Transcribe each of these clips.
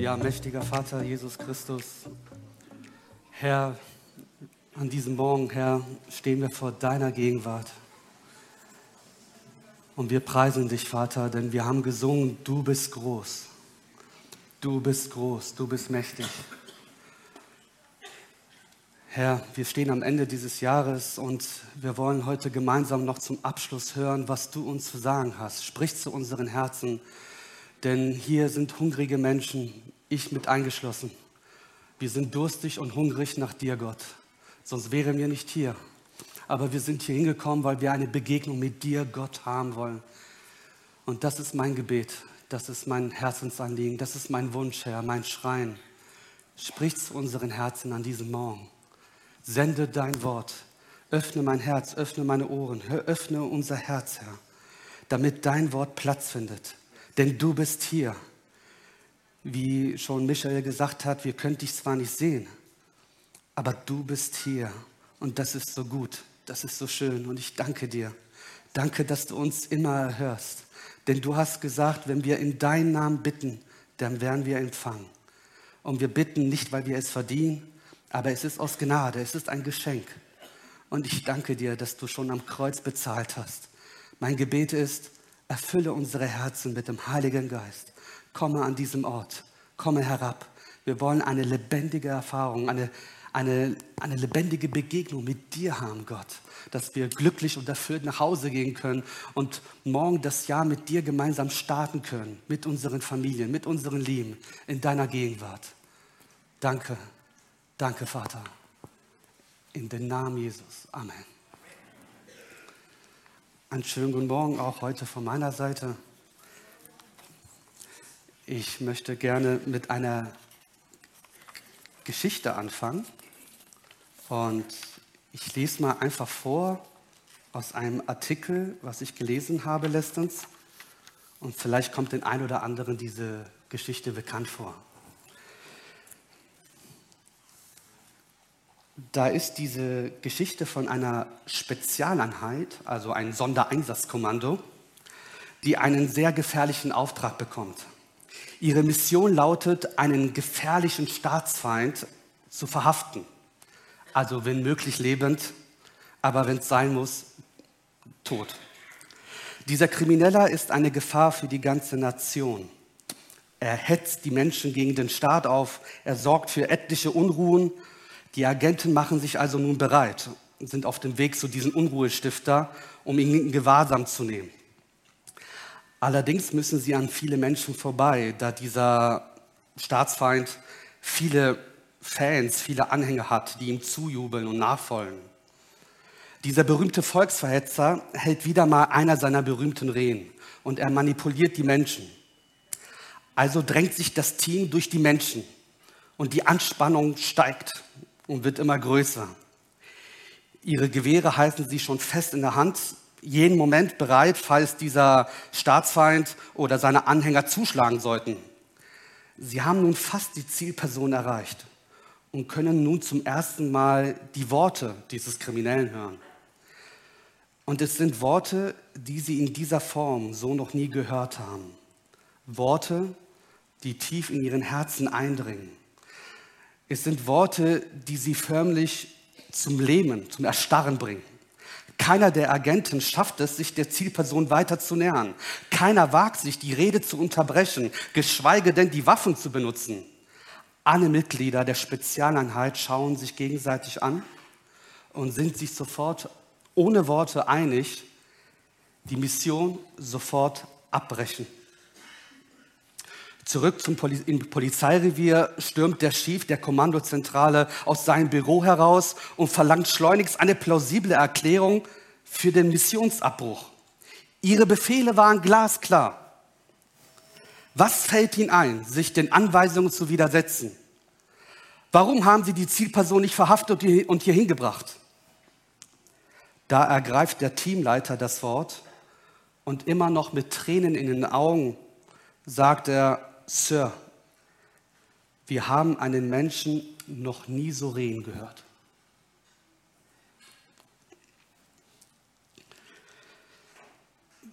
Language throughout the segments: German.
Ja, mächtiger Vater Jesus Christus, Herr, an diesem Morgen, Herr, stehen wir vor deiner Gegenwart. Und wir preisen dich, Vater, denn wir haben gesungen, du bist groß. Du bist groß, du bist mächtig. Herr, wir stehen am Ende dieses Jahres und wir wollen heute gemeinsam noch zum Abschluss hören, was du uns zu sagen hast. Sprich zu unseren Herzen, denn hier sind hungrige Menschen, ich mit eingeschlossen. Wir sind durstig und hungrig nach dir, Gott. Sonst wären wir nicht hier. Aber wir sind hier hingekommen, weil wir eine Begegnung mit dir, Gott, haben wollen. Und das ist mein Gebet, das ist mein Herzensanliegen, das ist mein Wunsch, Herr, mein Schreien. Sprich zu unseren Herzen an diesem Morgen. Sende dein Wort. Öffne mein Herz, öffne meine Ohren, öffne unser Herz, Herr, damit dein Wort Platz findet. Denn du bist hier. Wie schon Michael gesagt hat, wir können dich zwar nicht sehen, aber du bist hier. Und das ist so gut, das ist so schön. Und ich danke dir. Danke, dass du uns immer hörst. Denn du hast gesagt, wenn wir in deinen Namen bitten, dann werden wir empfangen. Und wir bitten nicht, weil wir es verdienen, aber es ist aus Gnade, es ist ein Geschenk. Und ich danke dir, dass du schon am Kreuz bezahlt hast. Mein Gebet ist, erfülle unsere Herzen mit dem Heiligen Geist. Komme an diesem Ort, komme herab. Wir wollen eine lebendige Erfahrung, eine, eine, eine lebendige Begegnung mit dir haben, Gott. Dass wir glücklich und erfüllt nach Hause gehen können und morgen das Jahr mit dir gemeinsam starten können, mit unseren Familien, mit unseren Lieben, in deiner Gegenwart. Danke. Danke, Vater. In den Namen Jesus. Amen. Einen schönen guten Morgen auch heute von meiner Seite. Ich möchte gerne mit einer Geschichte anfangen. Und ich lese mal einfach vor aus einem Artikel, was ich gelesen habe letztens. Und vielleicht kommt den ein oder anderen diese Geschichte bekannt vor. Da ist diese Geschichte von einer Spezialeinheit, also ein Sondereinsatzkommando, die einen sehr gefährlichen Auftrag bekommt. Ihre Mission lautet, einen gefährlichen Staatsfeind zu verhaften. Also wenn möglich lebend, aber wenn es sein muss, tot. Dieser Krimineller ist eine Gefahr für die ganze Nation. Er hetzt die Menschen gegen den Staat auf, er sorgt für etliche Unruhen die Agenten machen sich also nun bereit und sind auf dem Weg zu diesem Unruhestifter, um ihn in Gewahrsam zu nehmen. Allerdings müssen sie an viele Menschen vorbei, da dieser Staatsfeind viele Fans, viele Anhänger hat, die ihm zujubeln und nachfolgen. Dieser berühmte Volksverhetzer hält wieder mal einer seiner berühmten Rehen und er manipuliert die Menschen. Also drängt sich das Team durch die Menschen und die Anspannung steigt und wird immer größer. Ihre Gewehre halten sie schon fest in der Hand, jeden Moment bereit, falls dieser Staatsfeind oder seine Anhänger zuschlagen sollten. Sie haben nun fast die Zielperson erreicht und können nun zum ersten Mal die Worte dieses Kriminellen hören. Und es sind Worte, die sie in dieser Form so noch nie gehört haben. Worte, die tief in ihren Herzen eindringen. Es sind Worte, die sie förmlich zum Lähmen, zum Erstarren bringen. Keiner der Agenten schafft es, sich der Zielperson weiter zu nähern. Keiner wagt sich, die Rede zu unterbrechen, geschweige denn die Waffen zu benutzen. Alle Mitglieder der Spezialeinheit schauen sich gegenseitig an und sind sich sofort ohne Worte einig, die Mission sofort abbrechen. Zurück zum Poli im Polizeirevier stürmt der Chief der Kommandozentrale aus seinem Büro heraus und verlangt schleunigst eine plausible Erklärung für den Missionsabbruch. Ihre Befehle waren glasklar. Was fällt Ihnen ein, sich den Anweisungen zu widersetzen? Warum haben Sie die Zielperson nicht verhaftet und hier hingebracht? Da ergreift der Teamleiter das Wort und immer noch mit Tränen in den Augen sagt er, Sir, wir haben einen Menschen noch nie so reden gehört.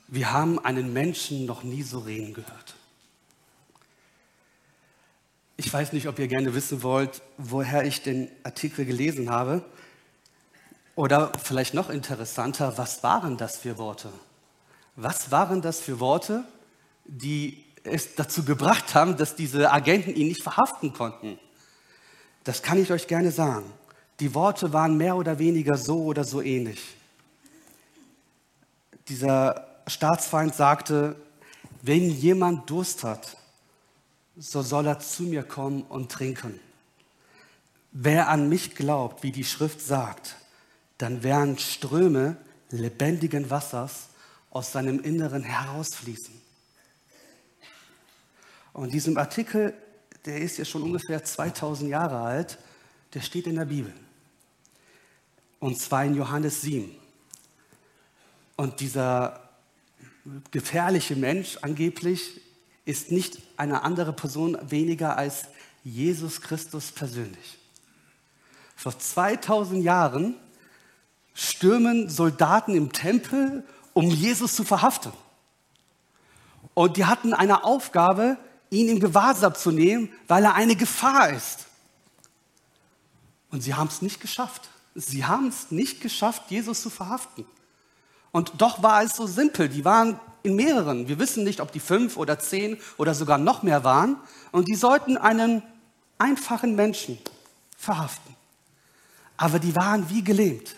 Wir haben einen Menschen noch nie so reden gehört. weiß nicht, ob ihr gerne wissen wollt, woher ich den Artikel gelesen habe. Oder vielleicht noch interessanter, was waren das für Worte? Was waren das für Worte, die es dazu gebracht haben, dass diese Agenten ihn nicht verhaften konnten? Das kann ich euch gerne sagen. Die Worte waren mehr oder weniger so oder so ähnlich. Dieser Staatsfeind sagte, wenn jemand Durst hat, so soll er zu mir kommen und trinken. Wer an mich glaubt, wie die Schrift sagt, dann werden Ströme lebendigen Wassers aus seinem Inneren herausfließen. Und diesem Artikel, der ist ja schon ungefähr 2000 Jahre alt, der steht in der Bibel. Und zwar in Johannes 7. Und dieser gefährliche Mensch angeblich ist nicht eine andere Person weniger als Jesus Christus persönlich. Vor 2000 Jahren stürmen Soldaten im Tempel, um Jesus zu verhaften. Und die hatten eine Aufgabe, ihn in Gewahrsam zu nehmen, weil er eine Gefahr ist. Und sie haben es nicht geschafft. Sie haben es nicht geschafft, Jesus zu verhaften. Und doch war es so simpel. Die waren in mehreren. Wir wissen nicht, ob die fünf oder zehn oder sogar noch mehr waren. Und die sollten einen einfachen Menschen verhaften. Aber die waren wie gelähmt.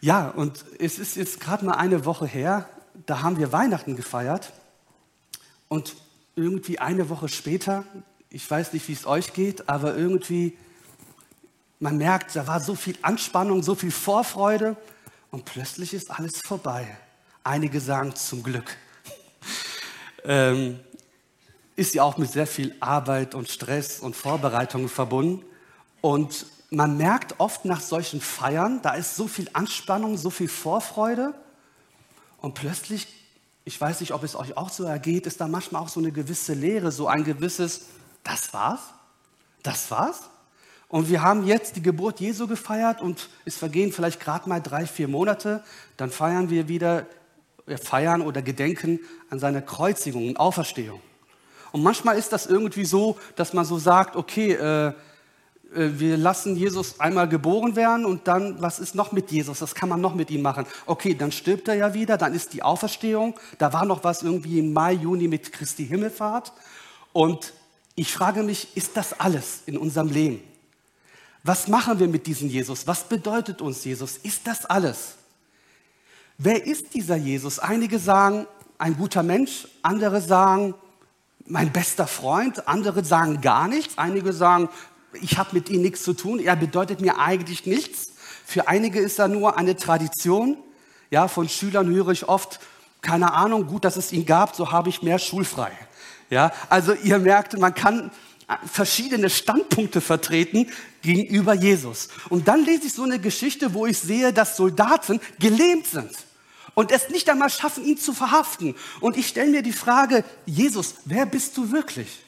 Ja, und es ist jetzt gerade mal eine Woche her, da haben wir Weihnachten gefeiert. Und irgendwie eine Woche später, ich weiß nicht, wie es euch geht, aber irgendwie, man merkt, da war so viel Anspannung, so viel Vorfreude und plötzlich ist alles vorbei. Einige sagen zum Glück. ähm, ist ja auch mit sehr viel Arbeit und Stress und Vorbereitungen verbunden. Und man merkt oft nach solchen Feiern, da ist so viel Anspannung, so viel Vorfreude. Und plötzlich, ich weiß nicht, ob es euch auch so ergeht, ist da manchmal auch so eine gewisse Leere, so ein gewisses, das war's? Das war's? Und wir haben jetzt die Geburt Jesu gefeiert und es vergehen vielleicht gerade mal drei, vier Monate. Dann feiern wir wieder, feiern oder gedenken an seine Kreuzigung und Auferstehung. Und manchmal ist das irgendwie so, dass man so sagt, okay, äh, wir lassen Jesus einmal geboren werden und dann, was ist noch mit Jesus? Was kann man noch mit ihm machen? Okay, dann stirbt er ja wieder, dann ist die Auferstehung. Da war noch was irgendwie im Mai, Juni mit Christi Himmelfahrt. Und ich frage mich, ist das alles in unserem Leben? Was machen wir mit diesem Jesus? Was bedeutet uns Jesus? Ist das alles? Wer ist dieser Jesus? Einige sagen, ein guter Mensch, andere sagen, mein bester Freund, andere sagen gar nichts, einige sagen, ich habe mit ihm nichts zu tun, er bedeutet mir eigentlich nichts. Für einige ist er nur eine Tradition. Ja, von Schülern höre ich oft, keine Ahnung, gut, dass es ihn gab, so habe ich mehr schulfrei. Ja, also ihr merkt, man kann verschiedene Standpunkte vertreten gegenüber Jesus. Und dann lese ich so eine Geschichte, wo ich sehe, dass Soldaten gelähmt sind und es nicht einmal schaffen, ihn zu verhaften. Und ich stelle mir die Frage, Jesus, wer bist du wirklich?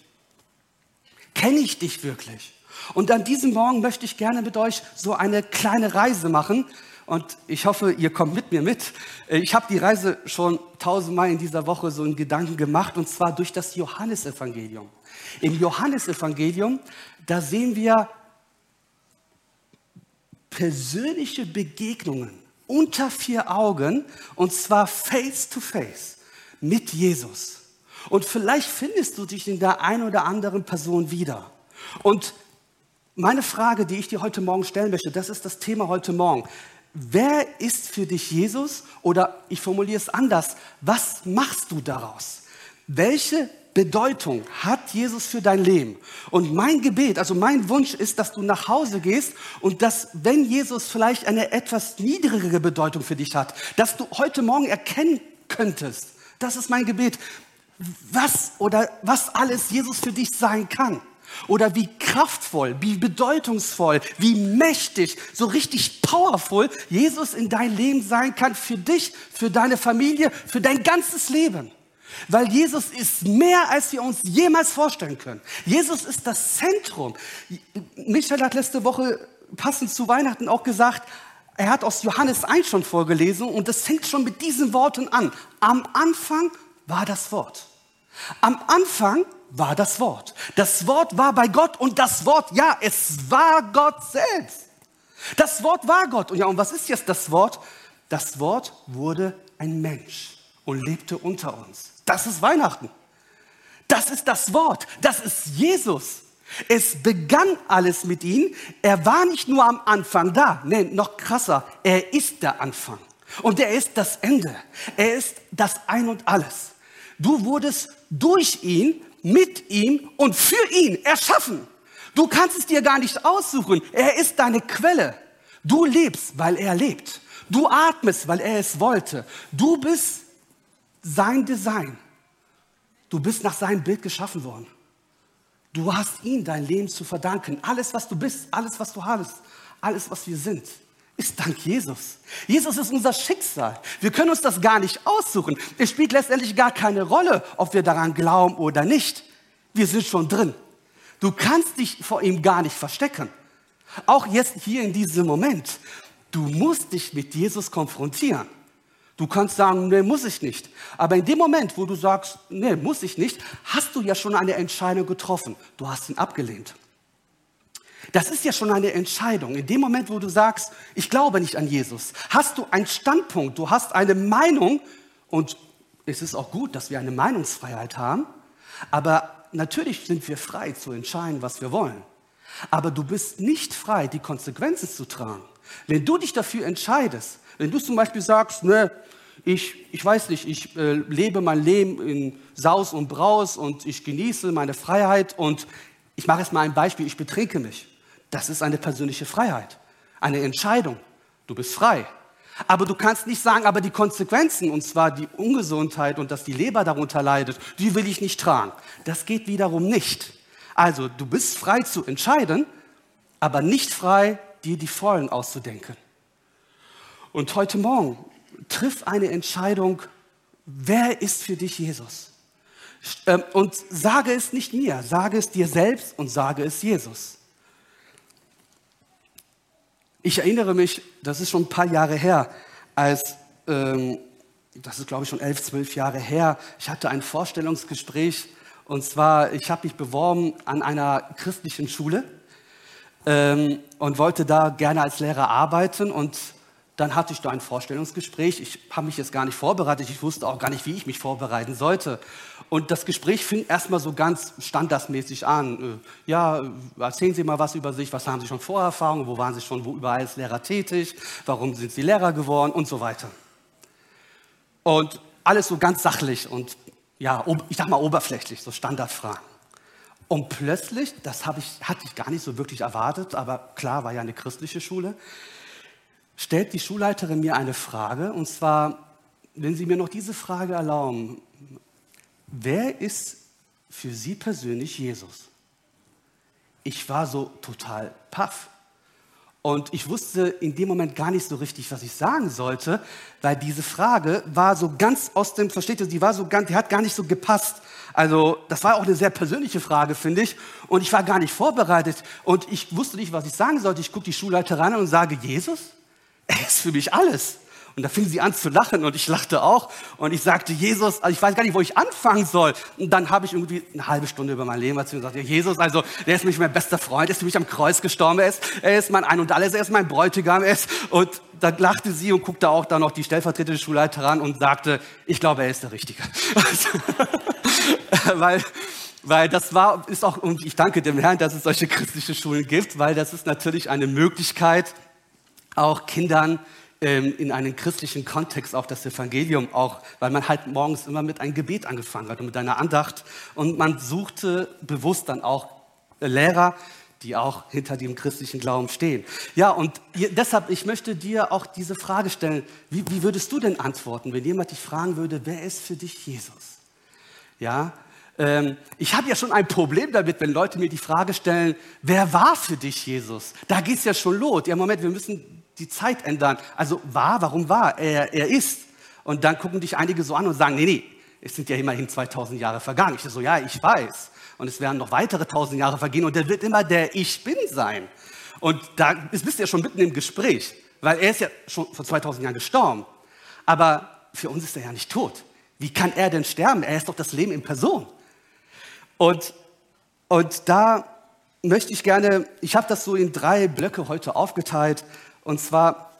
Kenne ich dich wirklich? Und an diesem Morgen möchte ich gerne mit euch so eine kleine Reise machen. Und ich hoffe, ihr kommt mit mir mit. Ich habe die Reise schon tausendmal in dieser Woche so in Gedanken gemacht, und zwar durch das Johannesevangelium. Im Johannesevangelium, da sehen wir persönliche Begegnungen unter vier Augen und zwar face to face mit Jesus. Und vielleicht findest du dich in der einen oder anderen Person wieder. Und meine Frage, die ich dir heute Morgen stellen möchte, das ist das Thema heute Morgen. Wer ist für dich Jesus? Oder ich formuliere es anders, was machst du daraus? Welche Bedeutung hat Jesus für dein Leben? Und mein Gebet, also mein Wunsch ist, dass du nach Hause gehst und dass, wenn Jesus vielleicht eine etwas niedrigere Bedeutung für dich hat, dass du heute Morgen erkennen könntest, das ist mein Gebet, was oder was alles Jesus für dich sein kann. Oder wie kraftvoll, wie bedeutungsvoll, wie mächtig, so richtig powerful Jesus in dein Leben sein kann für dich, für deine Familie, für dein ganzes Leben. Weil Jesus ist mehr, als wir uns jemals vorstellen können. Jesus ist das Zentrum. Michael hat letzte Woche passend zu Weihnachten auch gesagt, er hat aus Johannes 1 schon vorgelesen und das fängt schon mit diesen Worten an. Am Anfang war das Wort. Am Anfang war das Wort. Das Wort war bei Gott und das Wort, ja, es war Gott selbst. Das Wort war Gott. Und ja, und was ist jetzt das Wort? Das Wort wurde ein Mensch und lebte unter uns. Das ist Weihnachten. Das ist das Wort. Das ist Jesus. Es begann alles mit ihm. Er war nicht nur am Anfang da. Nee, noch krasser. Er ist der Anfang. Und er ist das Ende. Er ist das Ein und Alles. Du wurdest durch ihn, mit ihm und für ihn erschaffen. Du kannst es dir gar nicht aussuchen. Er ist deine Quelle. Du lebst, weil er lebt. Du atmest, weil er es wollte. Du bist sein Design. Du bist nach seinem Bild geschaffen worden. Du hast ihm dein Leben zu verdanken. Alles, was du bist, alles, was du hast, alles, was wir sind, ist dank Jesus. Jesus ist unser Schicksal. Wir können uns das gar nicht aussuchen. Es spielt letztendlich gar keine Rolle, ob wir daran glauben oder nicht. Wir sind schon drin. Du kannst dich vor ihm gar nicht verstecken. Auch jetzt hier in diesem Moment. Du musst dich mit Jesus konfrontieren. Du kannst sagen, nee, muss ich nicht. Aber in dem Moment, wo du sagst, nee, muss ich nicht, hast du ja schon eine Entscheidung getroffen. Du hast ihn abgelehnt. Das ist ja schon eine Entscheidung. In dem Moment, wo du sagst, ich glaube nicht an Jesus, hast du einen Standpunkt, du hast eine Meinung und es ist auch gut, dass wir eine Meinungsfreiheit haben, aber natürlich sind wir frei zu entscheiden, was wir wollen. Aber du bist nicht frei, die Konsequenzen zu tragen. Wenn du dich dafür entscheidest, wenn du zum Beispiel sagst, ne, ich, ich weiß nicht, ich äh, lebe mein Leben in Saus und Braus und ich genieße meine Freiheit und ich mache jetzt mal ein Beispiel, ich betrinke mich. Das ist eine persönliche Freiheit, eine Entscheidung. Du bist frei. Aber du kannst nicht sagen, aber die Konsequenzen, und zwar die Ungesundheit und dass die Leber darunter leidet, die will ich nicht tragen. Das geht wiederum nicht. Also du bist frei zu entscheiden, aber nicht frei, dir die Folgen auszudenken. Und heute Morgen triff eine Entscheidung, wer ist für dich Jesus? Ähm, und sage es nicht mir, sage es dir selbst und sage es Jesus. Ich erinnere mich, das ist schon ein paar Jahre her, als, ähm, das ist glaube ich schon elf, zwölf Jahre her, ich hatte ein Vorstellungsgespräch und zwar, ich habe mich beworben an einer christlichen Schule ähm, und wollte da gerne als Lehrer arbeiten und dann hatte ich da ein Vorstellungsgespräch. Ich habe mich jetzt gar nicht vorbereitet. Ich wusste auch gar nicht, wie ich mich vorbereiten sollte. Und das Gespräch fing erstmal so ganz standardmäßig an. Äh, ja, erzählen Sie mal was über sich. Was haben Sie schon Vorerfahrungen? Wo waren Sie schon wo überall als Lehrer tätig? Warum sind Sie Lehrer geworden? Und so weiter. Und alles so ganz sachlich und ja, ich sag mal oberflächlich, so Standardfragen. Und plötzlich, das ich, hatte ich gar nicht so wirklich erwartet, aber klar, war ja eine christliche Schule, stellt die Schulleiterin mir eine Frage, und zwar, wenn Sie mir noch diese Frage erlauben, wer ist für Sie persönlich Jesus? Ich war so total paff. Und ich wusste in dem Moment gar nicht so richtig, was ich sagen sollte, weil diese Frage war so ganz aus dem, versteht ihr, die war so ganz, die hat gar nicht so gepasst. Also, das war auch eine sehr persönliche Frage, finde ich. Und ich war gar nicht vorbereitet. Und ich wusste nicht, was ich sagen sollte. Ich gucke die Schulleiterin an und sage, Jesus? Er ist für mich alles. Und da fing sie an zu lachen und ich lachte auch. Und ich sagte, Jesus, also ich weiß gar nicht, wo ich anfangen soll. Und dann habe ich irgendwie eine halbe Stunde über mein Leben erzählt und gesagt, Jesus, also der ist mich mein bester Freund, er ist für mich am Kreuz gestorben, er ist, er ist mein Ein und Alles, er ist mein Bräutigam. Er ist, und dann lachte sie und guckte auch da noch die stellvertretende Schulleiterin und sagte, ich glaube, er ist der Richtige. weil, weil das war, ist auch, und ich danke dem Herrn, dass es solche christliche Schulen gibt, weil das ist natürlich eine Möglichkeit, auch Kindern ähm, in einen christlichen Kontext auch das Evangelium auch, weil man halt morgens immer mit einem Gebet angefangen hat und mit einer Andacht und man suchte bewusst dann auch Lehrer, die auch hinter dem christlichen Glauben stehen. Ja, und deshalb, ich möchte dir auch diese Frage stellen, wie, wie würdest du denn antworten, wenn jemand dich fragen würde, wer ist für dich Jesus? Ja, ähm, ich habe ja schon ein Problem damit, wenn Leute mir die Frage stellen, wer war für dich Jesus? Da geht es ja schon los. Ja, Moment, wir müssen die Zeit ändern. Also war, warum war? Er, er ist. Und dann gucken dich einige so an und sagen, nee, nee, es sind ja immerhin 2000 Jahre vergangen. Ich so, ja, ich weiß. Und es werden noch weitere 1000 Jahre vergehen und er wird immer der Ich Bin sein. Und da bist du ja schon mitten im Gespräch, weil er ist ja schon vor 2000 Jahren gestorben. Aber für uns ist er ja nicht tot. Wie kann er denn sterben? Er ist doch das Leben in Person. Und, und da möchte ich gerne, ich habe das so in drei Blöcke heute aufgeteilt. Und zwar,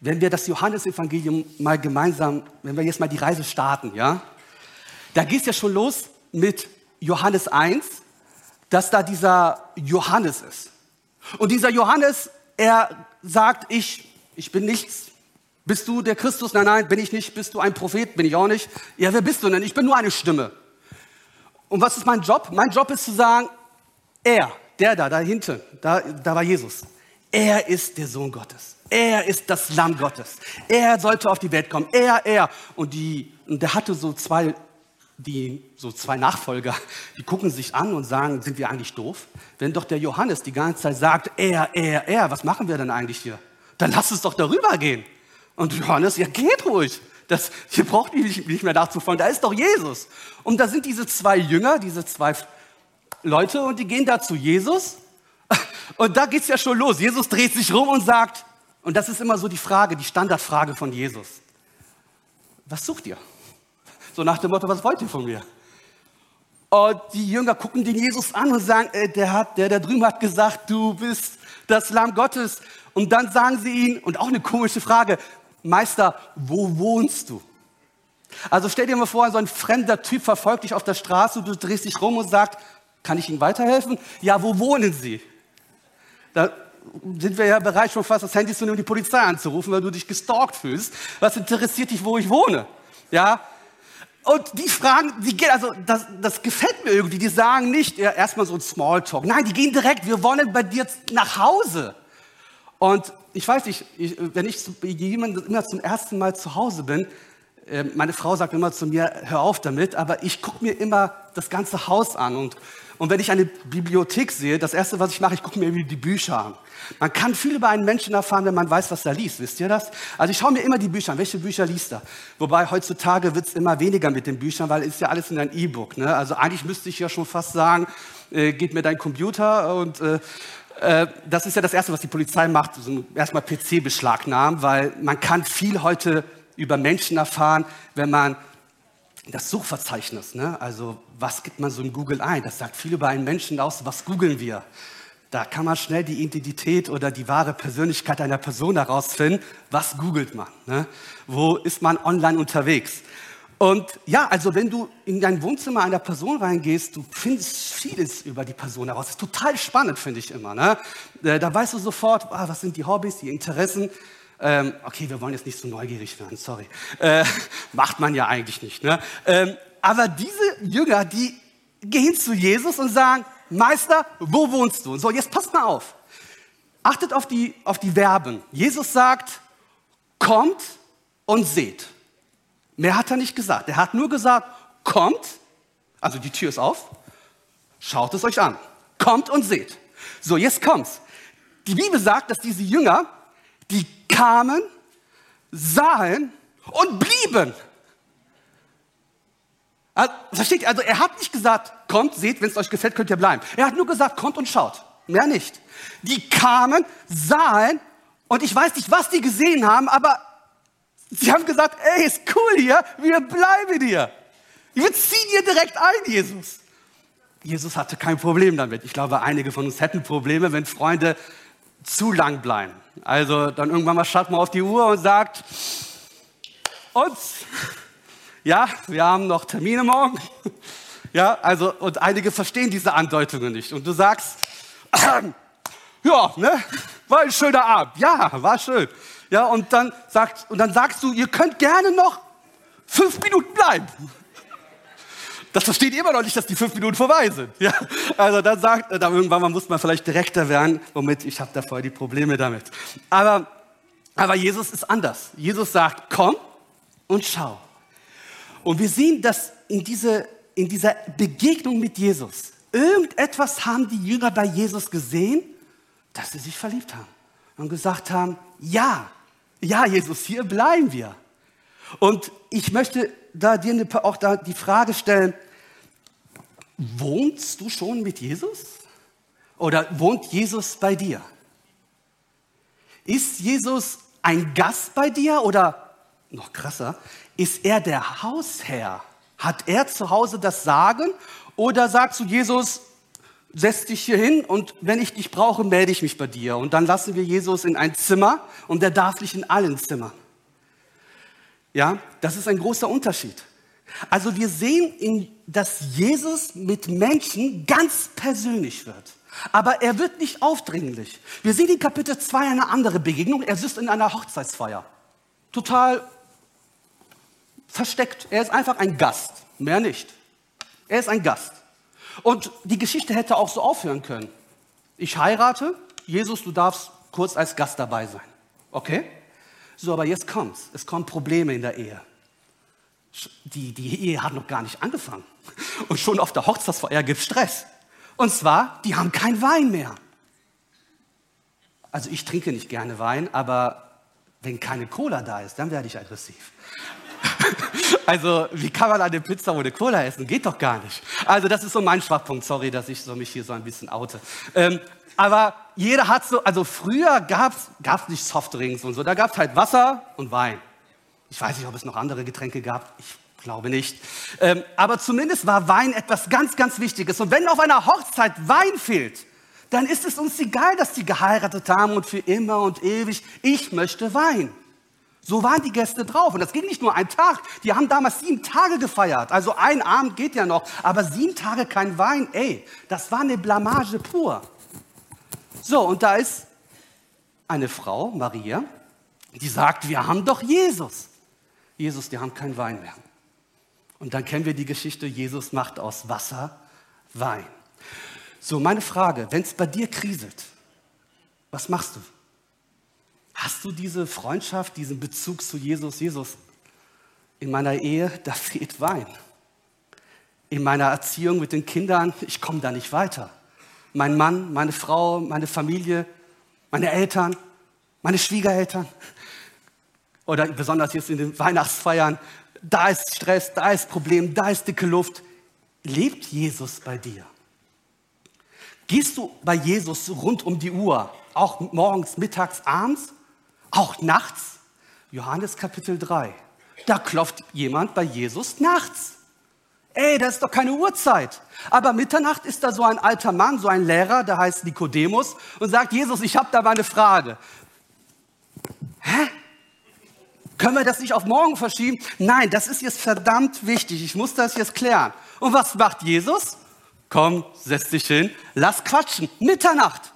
wenn wir das Johannesevangelium mal gemeinsam, wenn wir jetzt mal die Reise starten, ja, da geht es ja schon los mit Johannes 1, dass da dieser Johannes ist. Und dieser Johannes, er sagt, ich, ich bin nichts. Bist du der Christus? Nein, nein, bin ich nicht. Bist du ein Prophet? Bin ich auch nicht. Ja, wer bist du denn? Ich bin nur eine Stimme. Und was ist mein Job? Mein Job ist zu sagen, er, der da, da hinten, da, da war Jesus. Er ist der Sohn Gottes. Er ist das Lamm Gottes. Er sollte auf die Welt kommen. Er, er. Und, die, und der hatte so zwei, die, so zwei Nachfolger, die gucken sich an und sagen, sind wir eigentlich doof? Wenn doch der Johannes die ganze Zeit sagt, er, er, er, was machen wir denn eigentlich hier? Dann lass uns doch darüber gehen. Und Johannes, ja, geht ruhig. Das, ihr braucht nicht, nicht mehr nachzufolgen, da ist doch Jesus. Und da sind diese zwei Jünger, diese zwei Leute, und die gehen da zu Jesus. Und da geht's ja schon los. Jesus dreht sich rum und sagt, und das ist immer so die Frage, die Standardfrage von Jesus. Was sucht ihr? So nach dem Motto, was wollt ihr von mir? Und die Jünger gucken den Jesus an und sagen, äh, der, hat, der da drüben hat gesagt, du bist das Lamm Gottes. Und dann sagen sie ihn, und auch eine komische Frage, Meister, wo wohnst du? Also stell dir mal vor, so ein fremder Typ verfolgt dich auf der Straße, du drehst dich rum und sagst, kann ich Ihnen weiterhelfen? Ja, wo wohnen Sie? Da sind wir ja bereit, schon fast das Handy zu nehmen, die Polizei anzurufen, weil du dich gestalkt fühlst. Was interessiert dich, wo ich wohne? Ja? Und die fragen, die gehen, also das, das gefällt mir irgendwie. Die sagen nicht ja, erstmal so ein Smalltalk. Nein, die gehen direkt. Wir wollen bei dir nach Hause. Und ich weiß nicht, ich, wenn ich jemand immer zum ersten Mal zu Hause bin, meine Frau sagt immer zu mir, hör auf damit, aber ich gucke mir immer das ganze Haus an. Und, und wenn ich eine Bibliothek sehe, das Erste, was ich mache, ich gucke mir die Bücher an. Man kann viel über einen Menschen erfahren, wenn man weiß, was er liest. Wisst ihr das? Also ich schaue mir immer die Bücher an. Welche Bücher liest er? Wobei heutzutage wird es immer weniger mit den Büchern, weil es ja alles in ein E-Book. Ne? Also eigentlich müsste ich ja schon fast sagen, äh, gib mir dein Computer und äh, äh, das ist ja das Erste, was die Polizei macht, erstmal PC beschlagnahmen, weil man kann viel heute über Menschen erfahren, wenn man das Suchverzeichnis, ne? also was gibt man so in Google ein, das sagt viel über einen Menschen aus, was googeln wir. Da kann man schnell die Identität oder die wahre Persönlichkeit einer Person herausfinden. Was googelt man? Ne? Wo ist man online unterwegs? Und ja, also wenn du in dein Wohnzimmer einer Person reingehst, du findest vieles über die Person heraus. Das ist total spannend, finde ich immer. Ne? Äh, da weißt du sofort, ah, was sind die Hobbys, die Interessen. Ähm, okay, wir wollen jetzt nicht so neugierig werden, sorry. Äh, macht man ja eigentlich nicht. Ne? Ähm, aber diese Jünger, die gehen zu Jesus und sagen, Meister, wo wohnst du? So, jetzt passt mal auf. Achtet auf die, auf die Verben. Jesus sagt, kommt und seht. Mehr hat er nicht gesagt. Er hat nur gesagt, kommt, also die Tür ist auf, schaut es euch an. Kommt und seht. So, jetzt kommt's. Die Bibel sagt, dass diese Jünger, kamen, sahen und blieben. Versteht ihr? Also er hat nicht gesagt, kommt, seht, wenn es euch gefällt, könnt ihr bleiben. Er hat nur gesagt, kommt und schaut. Mehr nicht. Die kamen, sahen und ich weiß nicht, was die gesehen haben, aber Sie haben gesagt, ey, ist cool hier, wir bleiben hier. Wir ziehen hier direkt ein, Jesus. Jesus hatte kein Problem damit. Ich glaube, einige von uns hätten Probleme, wenn Freunde zu lang bleiben. Also dann irgendwann mal schaut man auf die Uhr und sagt, uns, ja, wir haben noch Termine morgen. Ja, also, und einige verstehen diese Andeutungen nicht. Und du sagst, ja, ne, war ein schöner Abend. Ja, war schön. Ja, und dann, sagt, und dann sagst du, ihr könnt gerne noch fünf Minuten bleiben. Das versteht immer noch nicht, dass die fünf Minuten vorbei sind. Ja, also dann sagt, dann irgendwann muss man vielleicht direkter werden, womit ich habe da voll die Probleme damit. Aber, aber Jesus ist anders. Jesus sagt, komm und schau. Und wir sehen, dass in, diese, in dieser Begegnung mit Jesus, irgendetwas haben die Jünger bei Jesus gesehen, dass sie sich verliebt haben und gesagt haben, ja, ja, Jesus, hier bleiben wir. Und ich möchte da dir auch da die Frage stellen, wohnst du schon mit Jesus? Oder wohnt Jesus bei dir? Ist Jesus ein Gast bei dir oder noch krasser, ist er der Hausherr? Hat er zu Hause das Sagen oder sagst du Jesus, setz dich hier hin und wenn ich dich brauche, melde ich mich bei dir. Und dann lassen wir Jesus in ein Zimmer und der darf nicht in allen Zimmern. Ja, das ist ein großer Unterschied. Also wir sehen, in, dass Jesus mit Menschen ganz persönlich wird. Aber er wird nicht aufdringlich. Wir sehen in Kapitel 2 eine andere Begegnung. Er sitzt in einer Hochzeitsfeier. Total versteckt. Er ist einfach ein Gast, mehr nicht. Er ist ein Gast. Und die Geschichte hätte auch so aufhören können. Ich heirate, Jesus, du darfst kurz als Gast dabei sein. Okay? So, aber jetzt kommt's. Es kommen Probleme in der Ehe. Die, die Ehe hat noch gar nicht angefangen. Und schon auf der Hochzeitsfeier gibt es Stress. Und zwar, die haben kein Wein mehr. Also ich trinke nicht gerne Wein, aber wenn keine Cola da ist, dann werde ich aggressiv. Also, wie kann man eine Pizza ohne Cola essen? Geht doch gar nicht. Also, das ist so mein Schwachpunkt. Sorry, dass ich so mich hier so ein bisschen oute. Ähm, aber jeder hat so, also früher gab es nicht Softdrinks und so, da gab es halt Wasser und Wein. Ich weiß nicht, ob es noch andere Getränke gab. Ich glaube nicht. Ähm, aber zumindest war Wein etwas ganz, ganz Wichtiges. Und wenn auf einer Hochzeit Wein fehlt, dann ist es uns egal, dass die geheiratet haben und für immer und ewig. Ich möchte Wein. So waren die Gäste drauf. Und das ging nicht nur ein Tag. Die haben damals sieben Tage gefeiert. Also ein Abend geht ja noch. Aber sieben Tage kein Wein, ey, das war eine Blamage pur. So, und da ist eine Frau, Maria, die sagt, wir haben doch Jesus. Jesus, die haben keinen Wein mehr. Und dann kennen wir die Geschichte, Jesus macht aus Wasser Wein. So, meine Frage, wenn es bei dir kriselt, was machst du? Hast du diese Freundschaft, diesen Bezug zu Jesus? Jesus, in meiner Ehe, da fehlt Wein. In meiner Erziehung mit den Kindern, ich komme da nicht weiter. Mein Mann, meine Frau, meine Familie, meine Eltern, meine Schwiegereltern oder besonders jetzt in den Weihnachtsfeiern, da ist Stress, da ist Problem, da ist dicke Luft. Lebt Jesus bei dir? Gehst du bei Jesus rund um die Uhr, auch morgens, mittags, abends? Auch nachts? Johannes Kapitel 3. Da klopft jemand bei Jesus nachts. Ey, das ist doch keine Uhrzeit. Aber Mitternacht ist da so ein alter Mann, so ein Lehrer, der heißt Nikodemus und sagt, Jesus, ich habe da mal eine Frage. Hä? Können wir das nicht auf morgen verschieben? Nein, das ist jetzt verdammt wichtig. Ich muss das jetzt klären. Und was macht Jesus? Komm, setz dich hin, lass quatschen. Mitternacht.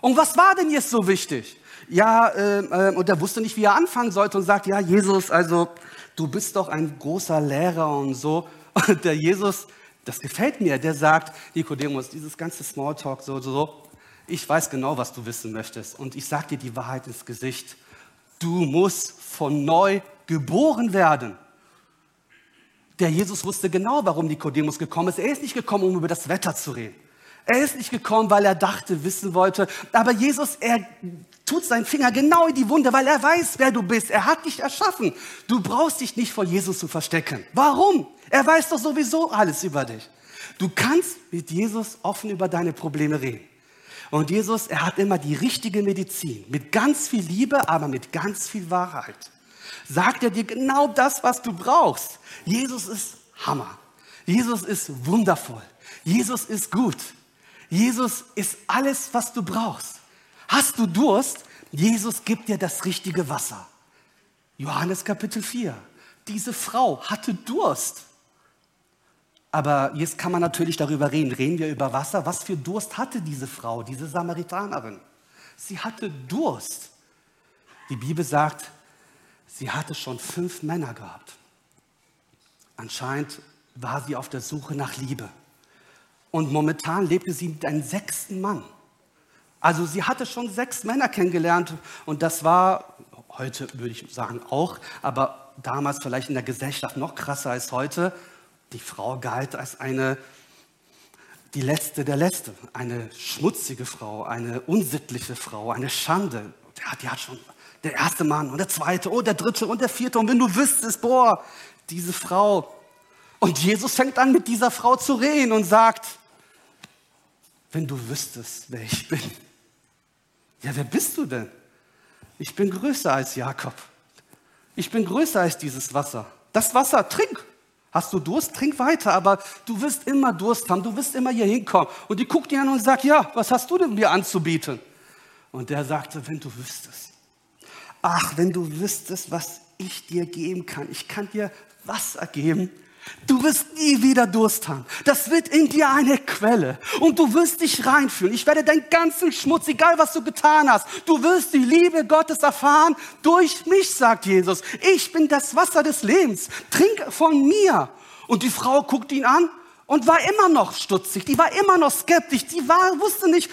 Und was war denn jetzt so wichtig? ja, äh, äh, und er wusste nicht, wie er anfangen sollte und sagt, ja, Jesus, also du bist doch ein großer Lehrer und so. Und der Jesus, das gefällt mir, der sagt, Nikodemus, dieses ganze Smalltalk, so, so, so, ich weiß genau, was du wissen möchtest und ich sag dir die Wahrheit ins Gesicht. Du musst von neu geboren werden. Der Jesus wusste genau, warum Nikodemus gekommen ist. Er ist nicht gekommen, um über das Wetter zu reden. Er ist nicht gekommen, weil er dachte, wissen wollte. Aber Jesus, er tut seinen Finger genau in die Wunde, weil er weiß, wer du bist. Er hat dich erschaffen. Du brauchst dich nicht vor Jesus zu verstecken. Warum? Er weiß doch sowieso alles über dich. Du kannst mit Jesus offen über deine Probleme reden. Und Jesus, er hat immer die richtige Medizin. Mit ganz viel Liebe, aber mit ganz viel Wahrheit. Sagt er dir genau das, was du brauchst. Jesus ist Hammer. Jesus ist wundervoll. Jesus ist gut. Jesus ist alles, was du brauchst. Hast du Durst? Jesus gibt dir das richtige Wasser. Johannes Kapitel 4. Diese Frau hatte Durst. Aber jetzt kann man natürlich darüber reden. Reden wir über Wasser? Was für Durst hatte diese Frau, diese Samaritanerin? Sie hatte Durst. Die Bibel sagt, sie hatte schon fünf Männer gehabt. Anscheinend war sie auf der Suche nach Liebe. Und momentan lebte sie mit einem sechsten Mann. Also sie hatte schon sechs Männer kennengelernt und das war, heute würde ich sagen auch, aber damals vielleicht in der Gesellschaft noch krasser als heute, die Frau galt als eine, die letzte der Letzte, eine schmutzige Frau, eine unsittliche Frau, eine Schande. Die hat schon der erste Mann und der zweite und der dritte und der vierte und wenn du wüsstest, boah, diese Frau. Und Jesus fängt an mit dieser Frau zu reden und sagt, wenn du wüsstest, wer ich bin. Ja, wer bist du denn? Ich bin größer als Jakob. Ich bin größer als dieses Wasser. Das Wasser, trink. Hast du Durst? Trink weiter, aber du wirst immer Durst haben, du wirst immer hier hinkommen. Und die guckt ihn an und sagt, ja, was hast du denn mir anzubieten? Und der sagte, wenn du wüsstest. Ach, wenn du wüsstest, was ich dir geben kann. Ich kann dir Wasser geben, Du wirst nie wieder Durst haben. Das wird in dir eine Quelle und du wirst dich reinfühlen. Ich werde deinen ganzen Schmutz, egal was du getan hast, du wirst die Liebe Gottes erfahren durch mich, sagt Jesus. Ich bin das Wasser des Lebens. Trink von mir. Und die Frau guckt ihn an und war immer noch stutzig. Die war immer noch skeptisch. Die war, wusste nicht,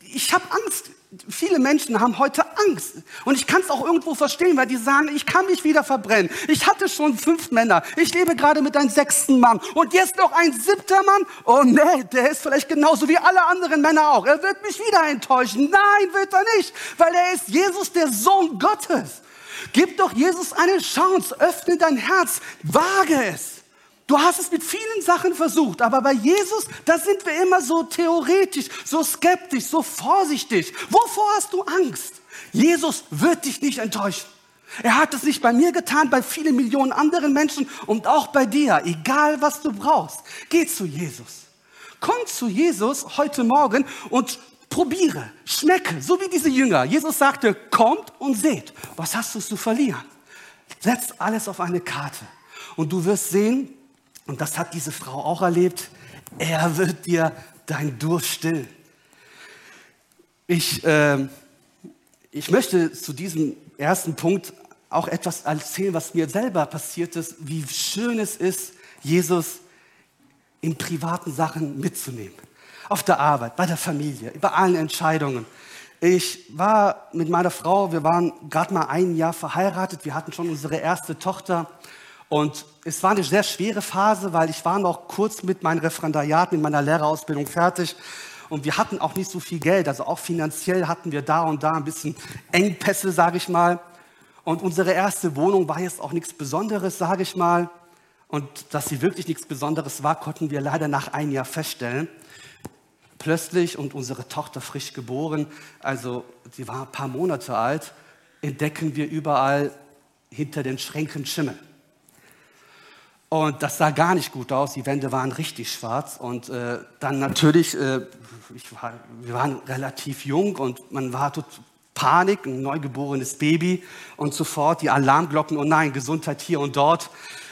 ich habe Angst viele Menschen haben heute Angst. Und ich kann es auch irgendwo verstehen, weil die sagen, ich kann mich wieder verbrennen. Ich hatte schon fünf Männer. Ich lebe gerade mit einem sechsten Mann. Und jetzt noch ein siebter Mann? Oh nee, der ist vielleicht genauso wie alle anderen Männer auch. Er wird mich wieder enttäuschen. Nein, wird er nicht, weil er ist Jesus, der Sohn Gottes. Gib doch Jesus eine Chance. Öffne dein Herz. Wage es. Du hast es mit vielen Sachen versucht, aber bei Jesus, da sind wir immer so theoretisch, so skeptisch, so vorsichtig. Wovor hast du Angst? Jesus wird dich nicht enttäuschen. Er hat es nicht bei mir getan, bei vielen Millionen anderen Menschen und auch bei dir. Egal was du brauchst, geh zu Jesus. Komm zu Jesus heute Morgen und probiere, schmecke, so wie diese Jünger. Jesus sagte, kommt und seht, was hast du zu verlieren? Setz alles auf eine Karte und du wirst sehen, und das hat diese Frau auch erlebt. Er wird dir dein Durst stillen. Ich, äh, ich möchte zu diesem ersten Punkt auch etwas erzählen, was mir selber passiert ist, wie schön es ist, Jesus in privaten Sachen mitzunehmen. Auf der Arbeit, bei der Familie, bei allen Entscheidungen. Ich war mit meiner Frau, wir waren gerade mal ein Jahr verheiratet, wir hatten schon unsere erste Tochter und es war eine sehr schwere Phase, weil ich war noch kurz mit meinem Referendariat, mit meiner Lehrerausbildung fertig. Und wir hatten auch nicht so viel Geld. Also auch finanziell hatten wir da und da ein bisschen Engpässe, sage ich mal. Und unsere erste Wohnung war jetzt auch nichts Besonderes, sage ich mal. Und dass sie wirklich nichts Besonderes war, konnten wir leider nach einem Jahr feststellen. Plötzlich, und unsere Tochter frisch geboren, also sie war ein paar Monate alt, entdecken wir überall hinter den Schränken Schimmel. Und das sah gar nicht gut aus. Die Wände waren richtig schwarz. Und äh, dann natürlich, äh, war, wir waren relativ jung und man war Panik, ein neugeborenes Baby und sofort die Alarmglocken, oh nein, Gesundheit hier und dort.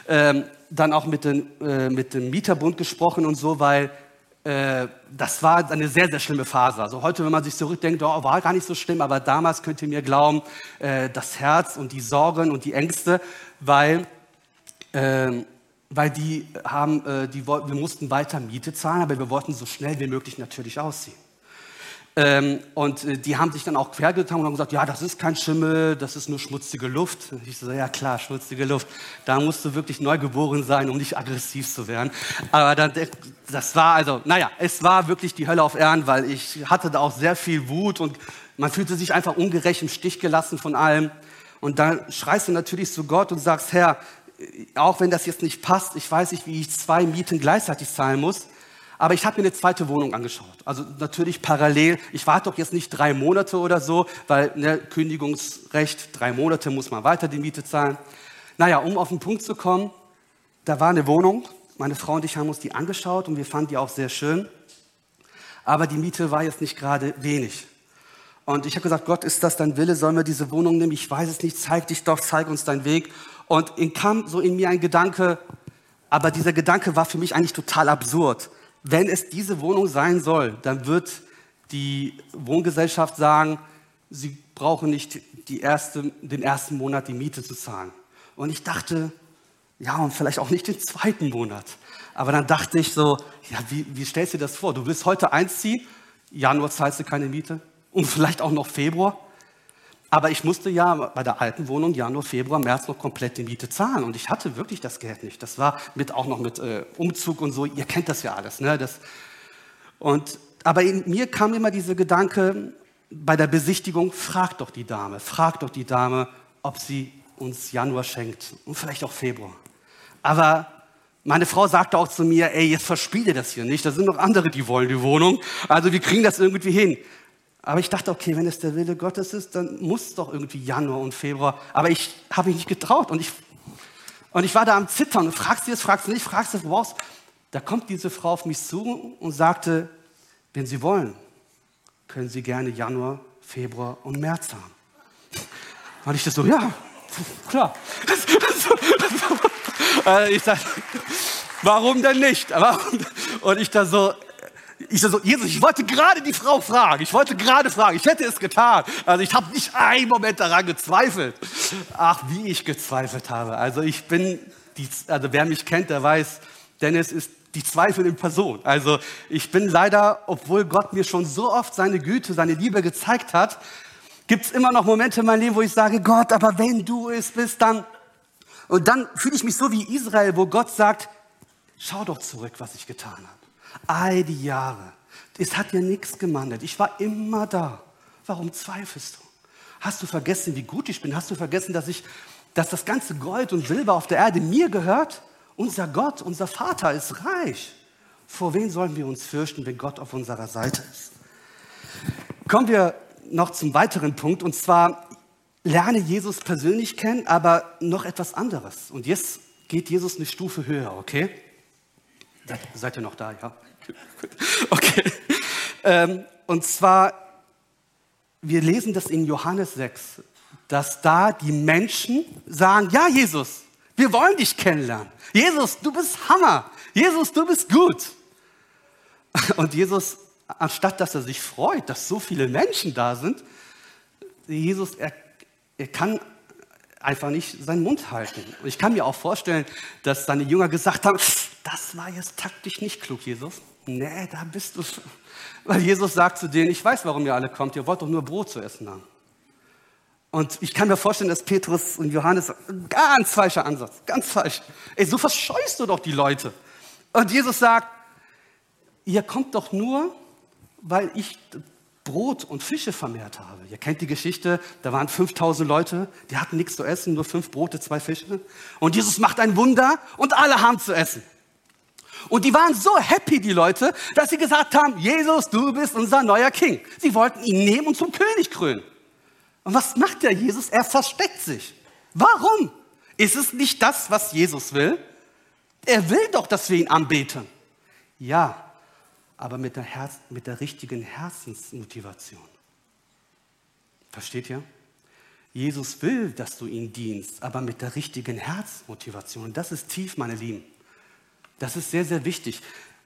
Ähm, dann auch mit, den, äh, mit dem Mieterbund gesprochen und so, weil äh, das war eine sehr, sehr schlimme Phase. Also heute, wenn man sich zurückdenkt, oh, war gar nicht so schlimm, aber damals könnt ihr mir glauben, äh, das Herz und die Sorgen und die Ängste, weil ähm, weil die haben, äh, die, wir mussten weiter Miete zahlen, aber wir wollten so schnell wie möglich natürlich ausziehen. Ähm, und äh, die haben sich dann auch quergetan und haben gesagt, ja, das ist kein Schimmel, das ist nur schmutzige Luft. Ich so, ja klar, schmutzige Luft. Da musst du wirklich neugeboren sein, um nicht aggressiv zu werden. Aber dann, das war also, naja, es war wirklich die Hölle auf Erden, weil ich hatte da auch sehr viel Wut und man fühlte sich einfach ungerecht im Stich gelassen von allem. Und dann schreist du natürlich zu Gott und sagst, Herr, auch wenn das jetzt nicht passt, ich weiß nicht, wie ich zwei Mieten gleichzeitig zahlen muss, aber ich habe mir eine zweite Wohnung angeschaut. Also natürlich parallel. Ich warte doch jetzt nicht drei Monate oder so, weil ne, Kündigungsrecht, drei Monate muss man weiter die Miete zahlen. Naja, um auf den Punkt zu kommen, da war eine Wohnung. Meine Frau und ich haben uns die angeschaut und wir fanden die auch sehr schön. Aber die Miete war jetzt nicht gerade wenig. Und ich habe gesagt, Gott, ist das dein Wille? Sollen wir diese Wohnung nehmen? Ich weiß es nicht. Zeig dich doch, zeig uns deinen Weg. Und kam so in mir ein Gedanke, aber dieser Gedanke war für mich eigentlich total absurd. Wenn es diese Wohnung sein soll, dann wird die Wohngesellschaft sagen, sie brauchen nicht erste, den ersten Monat die Miete zu zahlen. Und ich dachte, ja, und vielleicht auch nicht den zweiten Monat. Aber dann dachte ich so, ja, wie, wie stellst du dir das vor? Du willst heute einziehen, Januar zahlst du keine Miete und vielleicht auch noch Februar. Aber ich musste ja bei der alten Wohnung Januar, Februar, März noch komplett die Miete zahlen. Und ich hatte wirklich das Geld nicht. Das war mit, auch noch mit äh, Umzug und so. Ihr kennt das ja alles. Ne? Das, und, aber in mir kam immer dieser Gedanke bei der Besichtigung, frag doch die Dame, frag doch die Dame, ob sie uns Januar schenkt und vielleicht auch Februar. Aber meine Frau sagte auch zu mir, ey, jetzt verspiele das hier nicht. Da sind noch andere, die wollen die Wohnung. Also wir kriegen das irgendwie hin. Aber ich dachte, okay, wenn es der Wille Gottes ist, dann muss doch irgendwie Januar und Februar. Aber ich habe ich nicht getraut. Und ich, und ich war da am Zittern. Und fragst du das, fragst du nicht, fragst du, woraus? Da kommt diese Frau auf mich zu und sagte, wenn Sie wollen, können Sie gerne Januar, Februar und März haben. Und ich das so, ja, klar. Äh, ich sag, warum denn nicht? Und ich da so, ich so, Jesus, ich wollte gerade die Frau fragen. Ich wollte gerade fragen. Ich hätte es getan. Also ich habe nicht einen Moment daran gezweifelt. Ach, wie ich gezweifelt habe. Also ich bin, die, also wer mich kennt, der weiß, Dennis ist die Zweifel in Person. Also ich bin leider, obwohl Gott mir schon so oft seine Güte, seine Liebe gezeigt hat, gibt es immer noch Momente in meinem Leben, wo ich sage, Gott, aber wenn du es bist, dann... Und dann fühle ich mich so wie Israel, wo Gott sagt, schau doch zurück, was ich getan habe all die Jahre. Es hat dir nichts gemandelt. Ich war immer da. Warum zweifelst du? Hast du vergessen, wie gut ich bin? Hast du vergessen, dass, ich, dass das ganze Gold und Silber auf der Erde mir gehört? Unser Gott, unser Vater ist reich. Vor wen sollen wir uns fürchten, wenn Gott auf unserer Seite ist? Kommen wir noch zum weiteren Punkt, und zwar lerne Jesus persönlich kennen, aber noch etwas anderes. Und jetzt geht Jesus eine Stufe höher, okay? Seid ihr noch da, ja? Okay. Ähm, und zwar, wir lesen das in Johannes 6, dass da die Menschen sagen, ja Jesus, wir wollen dich kennenlernen. Jesus, du bist Hammer. Jesus, du bist gut. Und Jesus, anstatt dass er sich freut, dass so viele Menschen da sind, Jesus, er, er kann einfach nicht seinen Mund halten. Und ich kann mir auch vorstellen, dass seine Jünger gesagt haben, das war jetzt taktisch nicht klug, Jesus. Nee, da bist du. Weil Jesus sagt zu denen, ich weiß, warum ihr alle kommt, ihr wollt doch nur Brot zu essen haben. Und ich kann mir vorstellen, dass Petrus und Johannes, ganz falscher Ansatz, ganz falsch. Ey, so verscheust du doch die Leute. Und Jesus sagt, ihr kommt doch nur, weil ich Brot und Fische vermehrt habe. Ihr kennt die Geschichte, da waren 5000 Leute, die hatten nichts zu essen, nur fünf Brote, zwei Fische. Und Jesus macht ein Wunder und alle haben zu essen. Und die waren so happy, die Leute, dass sie gesagt haben, Jesus, du bist unser neuer King. Sie wollten ihn nehmen und zum König krönen. Und was macht der Jesus? Er versteckt sich. Warum? Ist es nicht das, was Jesus will? Er will doch, dass wir ihn anbeten. Ja, aber mit der, Herz, mit der richtigen Herzensmotivation. Versteht ihr? Jesus will, dass du ihn dienst, aber mit der richtigen Herzmotivation. Das ist tief, meine Lieben. Das ist sehr, sehr wichtig.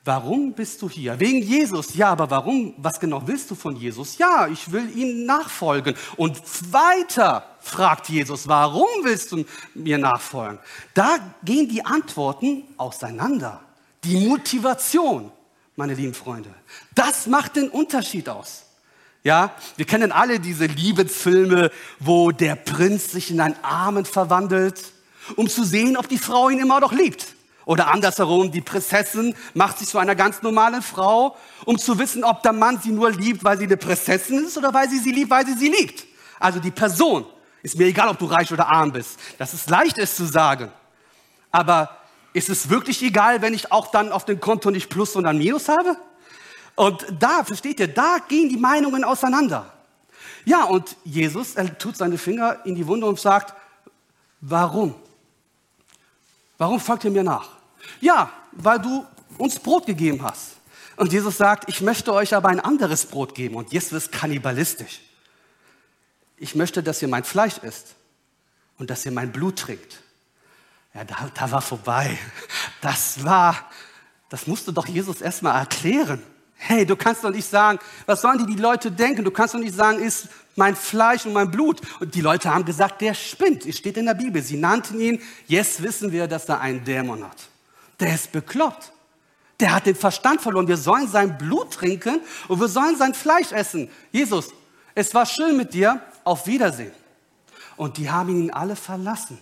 Warum bist du hier? Wegen Jesus. Ja, aber warum? Was genau willst du von Jesus? Ja, ich will ihm nachfolgen. Und weiter fragt Jesus, warum willst du mir nachfolgen? Da gehen die Antworten auseinander. Die Motivation, meine lieben Freunde. Das macht den Unterschied aus. Ja, wir kennen alle diese Liebesfilme, wo der Prinz sich in einen Armen verwandelt, um zu sehen, ob die Frau ihn immer noch liebt. Oder andersherum, die Prinzessin macht sich zu einer ganz normalen Frau, um zu wissen, ob der Mann sie nur liebt, weil sie eine Prinzessin ist oder weil sie sie liebt, weil sie sie liebt. Also die Person. Ist mir egal, ob du reich oder arm bist. Das ist leicht, es zu sagen. Aber ist es wirklich egal, wenn ich auch dann auf dem Konto nicht Plus, sondern Minus habe? Und da, versteht ihr, da gehen die Meinungen auseinander. Ja, und Jesus, er tut seine Finger in die Wunde und sagt, warum? Warum folgt ihr mir nach? Ja, weil du uns Brot gegeben hast. Und Jesus sagt, ich möchte euch aber ein anderes Brot geben. Und jetzt wird es kannibalistisch. Ich möchte, dass ihr mein Fleisch isst und dass ihr mein Blut trinkt. Ja, da, da war vorbei. Das war, das musste doch Jesus erstmal erklären. Hey, du kannst doch nicht sagen, was sollen die, die Leute denken? Du kannst doch nicht sagen, ist mein Fleisch und mein Blut. Und die Leute haben gesagt, der spinnt. Es steht in der Bibel. Sie nannten ihn, jetzt wissen wir, dass er einen Dämon hat. Der ist bekloppt. Der hat den Verstand verloren. Wir sollen sein Blut trinken und wir sollen sein Fleisch essen. Jesus, es war schön mit dir. Auf Wiedersehen. Und die haben ihn alle verlassen.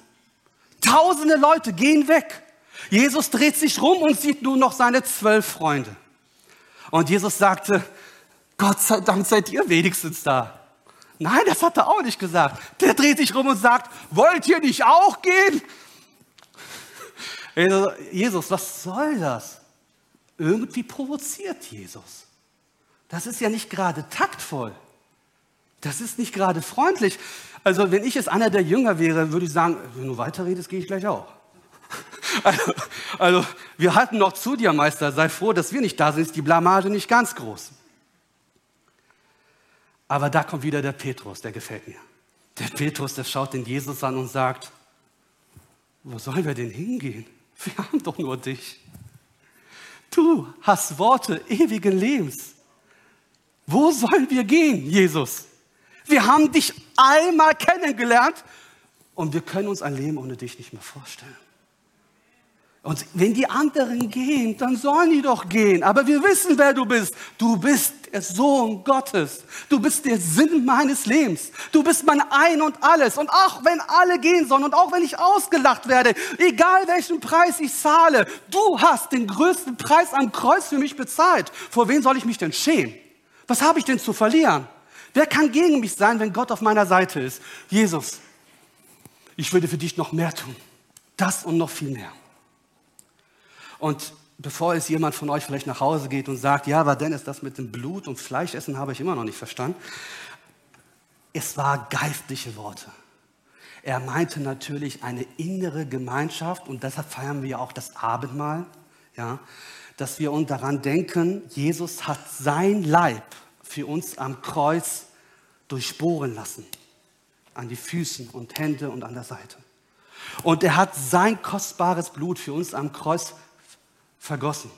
Tausende Leute gehen weg. Jesus dreht sich rum und sieht nur noch seine zwölf Freunde. Und Jesus sagte, Gott sei Dank seid ihr wenigstens da. Nein, das hat er auch nicht gesagt. Der dreht sich rum und sagt, wollt ihr nicht auch gehen? Jesus, was soll das? Irgendwie provoziert Jesus. Das ist ja nicht gerade taktvoll. Das ist nicht gerade freundlich. Also wenn ich jetzt einer der Jünger wäre, würde ich sagen, wenn du weiterredest, gehe ich gleich auch. Also, also, wir halten noch zu dir, Meister. Sei froh, dass wir nicht da sind. Ist die Blamage nicht ganz groß. Aber da kommt wieder der Petrus, der gefällt mir. Der Petrus, der schaut den Jesus an und sagt, wo sollen wir denn hingehen? Wir haben doch nur dich. Du hast Worte ewigen Lebens. Wo sollen wir gehen, Jesus? Wir haben dich einmal kennengelernt und wir können uns ein Leben ohne dich nicht mehr vorstellen. Und wenn die anderen gehen, dann sollen die doch gehen. Aber wir wissen, wer du bist. Du bist der Sohn Gottes. Du bist der Sinn meines Lebens. Du bist mein Ein und alles. Und auch wenn alle gehen sollen und auch wenn ich ausgelacht werde, egal welchen Preis ich zahle, du hast den größten Preis am Kreuz für mich bezahlt. Vor wen soll ich mich denn schämen? Was habe ich denn zu verlieren? Wer kann gegen mich sein, wenn Gott auf meiner Seite ist? Jesus, ich würde für dich noch mehr tun. Das und noch viel mehr. Und bevor es jemand von euch vielleicht nach Hause geht und sagt, ja, aber Dennis, das mit dem Blut und Fleischessen habe ich immer noch nicht verstanden. Es war geistliche Worte. Er meinte natürlich eine innere Gemeinschaft und deshalb feiern wir auch das Abendmahl, ja, dass wir uns daran denken, Jesus hat sein Leib für uns am Kreuz durchbohren lassen, an die Füßen und Hände und an der Seite. Und er hat sein kostbares Blut für uns am Kreuz vergossen,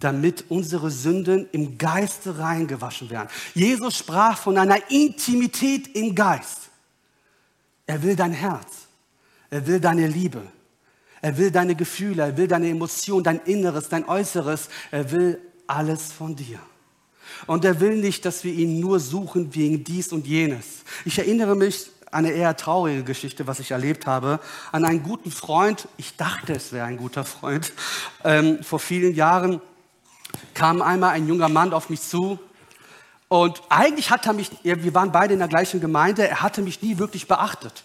damit unsere Sünden im Geiste reingewaschen werden. Jesus sprach von einer Intimität im Geist. Er will dein Herz. Er will deine Liebe. Er will deine Gefühle. Er will deine Emotionen, dein Inneres, dein Äußeres. Er will alles von dir. Und er will nicht, dass wir ihn nur suchen wegen dies und jenes. Ich erinnere mich eine eher traurige Geschichte, was ich erlebt habe, an einen guten Freund. Ich dachte, es wäre ein guter Freund. Ähm, vor vielen Jahren kam einmal ein junger Mann auf mich zu und eigentlich hat er mich, wir waren beide in der gleichen Gemeinde, er hatte mich nie wirklich beachtet.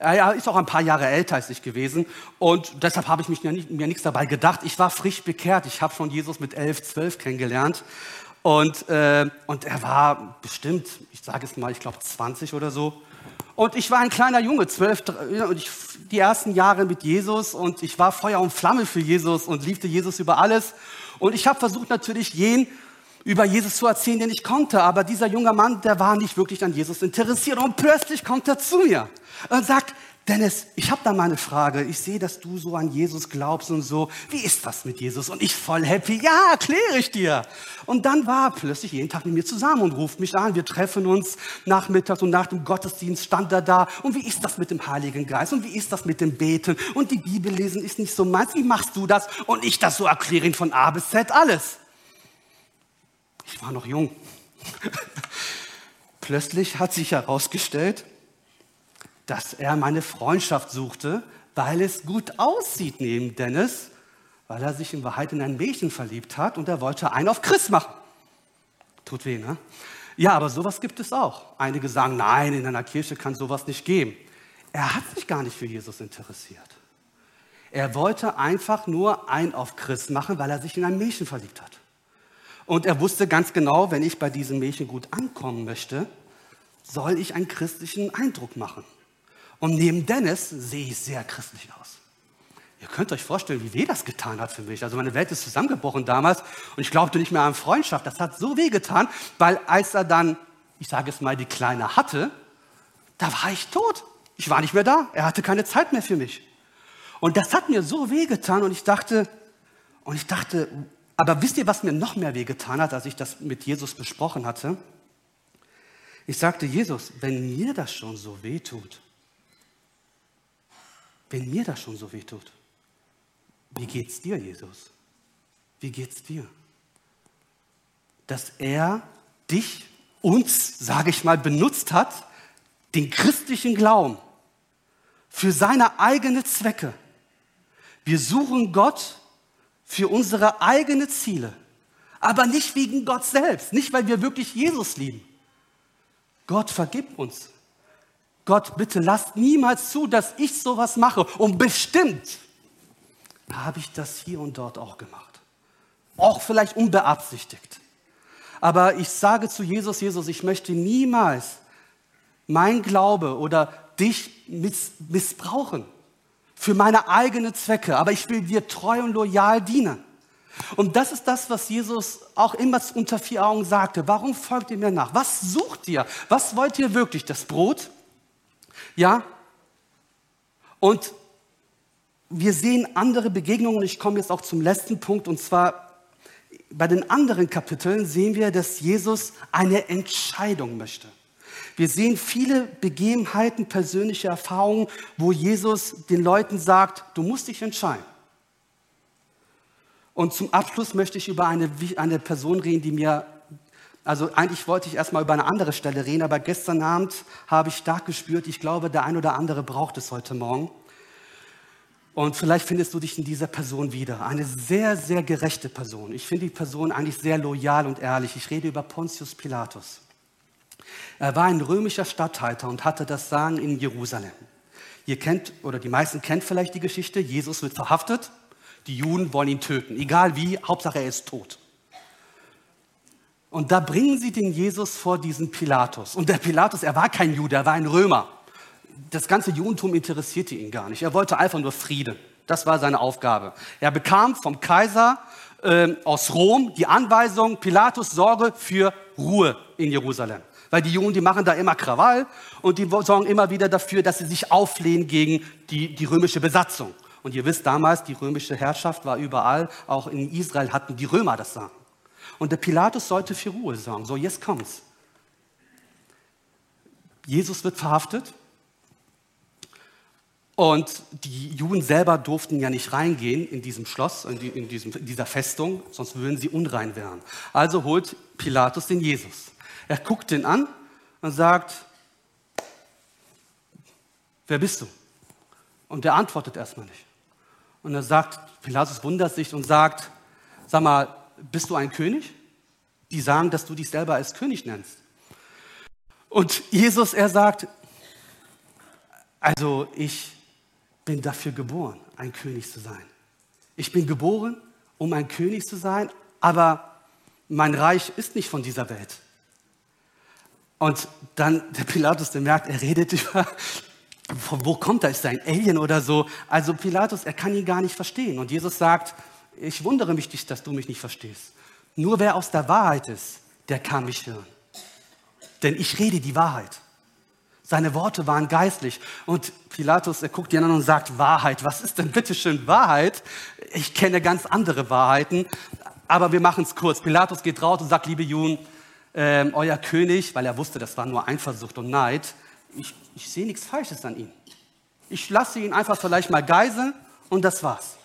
Er ist auch ein paar Jahre älter als ich gewesen und deshalb habe ich mich mir, mir nichts dabei gedacht. Ich war frisch bekehrt, ich habe schon Jesus mit elf, zwölf kennengelernt und, äh, und er war bestimmt, ich sage es mal, ich glaube 20 oder so. Und ich war ein kleiner Junge, zwölf, und ich, die ersten Jahre mit Jesus und ich war Feuer und Flamme für Jesus und liebte Jesus über alles. Und ich habe versucht natürlich jeden über Jesus zu erzählen, den ich konnte. Aber dieser junge Mann, der war nicht wirklich an Jesus interessiert. Und plötzlich kommt er zu mir und sagt, Dennis, ich habe da mal eine Frage. Ich sehe, dass du so an Jesus glaubst und so. Wie ist das mit Jesus? Und ich voll happy. Ja, erkläre ich dir. Und dann war er plötzlich jeden Tag mit mir zusammen und ruft mich an. Wir treffen uns nachmittags und nach dem Gottesdienst stand er da. Und wie ist das mit dem Heiligen Geist? Und wie ist das mit dem Beten? Und die Bibel lesen ist nicht so meins. Wie machst du das? Und ich das so erkläre ihn von A bis Z alles. Ich war noch jung. plötzlich hat sich herausgestellt, dass er meine Freundschaft suchte, weil es gut aussieht neben Dennis, weil er sich in Wahrheit in ein Mädchen verliebt hat und er wollte einen auf Chris machen. Tut weh, ne? Ja, aber sowas gibt es auch. Einige sagen, nein, in einer Kirche kann sowas nicht geben. Er hat sich gar nicht für Jesus interessiert. Er wollte einfach nur einen auf Chris machen, weil er sich in ein Mädchen verliebt hat. Und er wusste ganz genau, wenn ich bei diesem Mädchen gut ankommen möchte, soll ich einen christlichen Eindruck machen. Und neben Dennis sehe ich sehr christlich aus. Ihr könnt euch vorstellen, wie weh das getan hat für mich. Also meine Welt ist zusammengebrochen damals und ich glaubte nicht mehr an Freundschaft. Das hat so weh getan, weil als er dann, ich sage es mal, die Kleine hatte, da war ich tot. Ich war nicht mehr da. Er hatte keine Zeit mehr für mich. Und das hat mir so weh getan und ich dachte, und ich dachte, aber wisst ihr, was mir noch mehr weh getan hat, als ich das mit Jesus besprochen hatte? Ich sagte, Jesus, wenn mir das schon so weh tut, wenn mir das schon so weh tut, wie geht's dir, Jesus? Wie geht's dir? Dass er dich, uns, sage ich mal, benutzt hat, den christlichen Glauben für seine eigenen Zwecke. Wir suchen Gott für unsere eigenen Ziele, aber nicht wegen Gott selbst, nicht weil wir wirklich Jesus lieben. Gott vergib uns, Gott, bitte lasst niemals zu, dass ich sowas mache. Und bestimmt habe ich das hier und dort auch gemacht. Auch vielleicht unbeabsichtigt. Aber ich sage zu Jesus, Jesus, ich möchte niemals mein Glaube oder dich miss missbrauchen für meine eigenen Zwecke, aber ich will dir treu und loyal dienen. Und das ist das, was Jesus auch immer unter vier Augen sagte. Warum folgt ihr mir nach? Was sucht ihr? Was wollt ihr wirklich? Das Brot? Ja? Und wir sehen andere Begegnungen. Ich komme jetzt auch zum letzten Punkt. Und zwar bei den anderen Kapiteln sehen wir, dass Jesus eine Entscheidung möchte. Wir sehen viele Begebenheiten, persönliche Erfahrungen, wo Jesus den Leuten sagt, du musst dich entscheiden. Und zum Abschluss möchte ich über eine, eine Person reden, die mir, also eigentlich wollte ich erstmal über eine andere Stelle reden, aber gestern Abend habe ich stark gespürt, ich glaube, der ein oder andere braucht es heute Morgen. Und vielleicht findest du dich in dieser Person wieder. Eine sehr, sehr gerechte Person. Ich finde die Person eigentlich sehr loyal und ehrlich. Ich rede über Pontius Pilatus. Er war ein römischer Statthalter und hatte das Sagen in Jerusalem. Ihr kennt, oder die meisten kennt vielleicht die Geschichte, Jesus wird verhaftet die Juden wollen ihn töten, egal wie, Hauptsache er ist tot. Und da bringen sie den Jesus vor diesen Pilatus. Und der Pilatus, er war kein Jude, er war ein Römer. Das ganze Judentum interessierte ihn gar nicht. Er wollte einfach nur Frieden. Das war seine Aufgabe. Er bekam vom Kaiser äh, aus Rom die Anweisung, Pilatus sorge für Ruhe in Jerusalem. Weil die Juden, die machen da immer Krawall und die sorgen immer wieder dafür, dass sie sich auflehnen gegen die, die römische Besatzung. Und ihr wisst damals, die römische Herrschaft war überall, auch in Israel hatten die Römer das Sagen. Und der Pilatus sollte für Ruhe sorgen. So, jetzt kommt's. Jesus wird verhaftet. Und die Juden selber durften ja nicht reingehen in diesem Schloss, in, die, in, diesem, in dieser Festung, sonst würden sie unrein werden. Also holt Pilatus den Jesus. Er guckt ihn an und sagt, wer bist du? Und der antwortet erstmal nicht. Und er sagt, Pilatus wundert sich und sagt, sag mal, bist du ein König? Die sagen, dass du dich selber als König nennst. Und Jesus, er sagt, also ich bin dafür geboren, ein König zu sein. Ich bin geboren, um ein König zu sein, aber mein Reich ist nicht von dieser Welt. Und dann der Pilatus, der merkt, er redet über von wo kommt er? Ist er ein Alien oder so? Also Pilatus, er kann ihn gar nicht verstehen. Und Jesus sagt, ich wundere mich nicht, dass du mich nicht verstehst. Nur wer aus der Wahrheit ist, der kann mich hören. Denn ich rede die Wahrheit. Seine Worte waren geistlich. Und Pilatus, er guckt ihn an und sagt, Wahrheit, was ist denn bitteschön Wahrheit? Ich kenne ganz andere Wahrheiten, aber wir machen es kurz. Pilatus geht raus und sagt, liebe Juden, äh, euer König, weil er wusste, das war nur Eifersucht und Neid, ich, ich sehe nichts Falsches an ihm. Ich lasse ihn einfach vielleicht mal geiseln und das war's.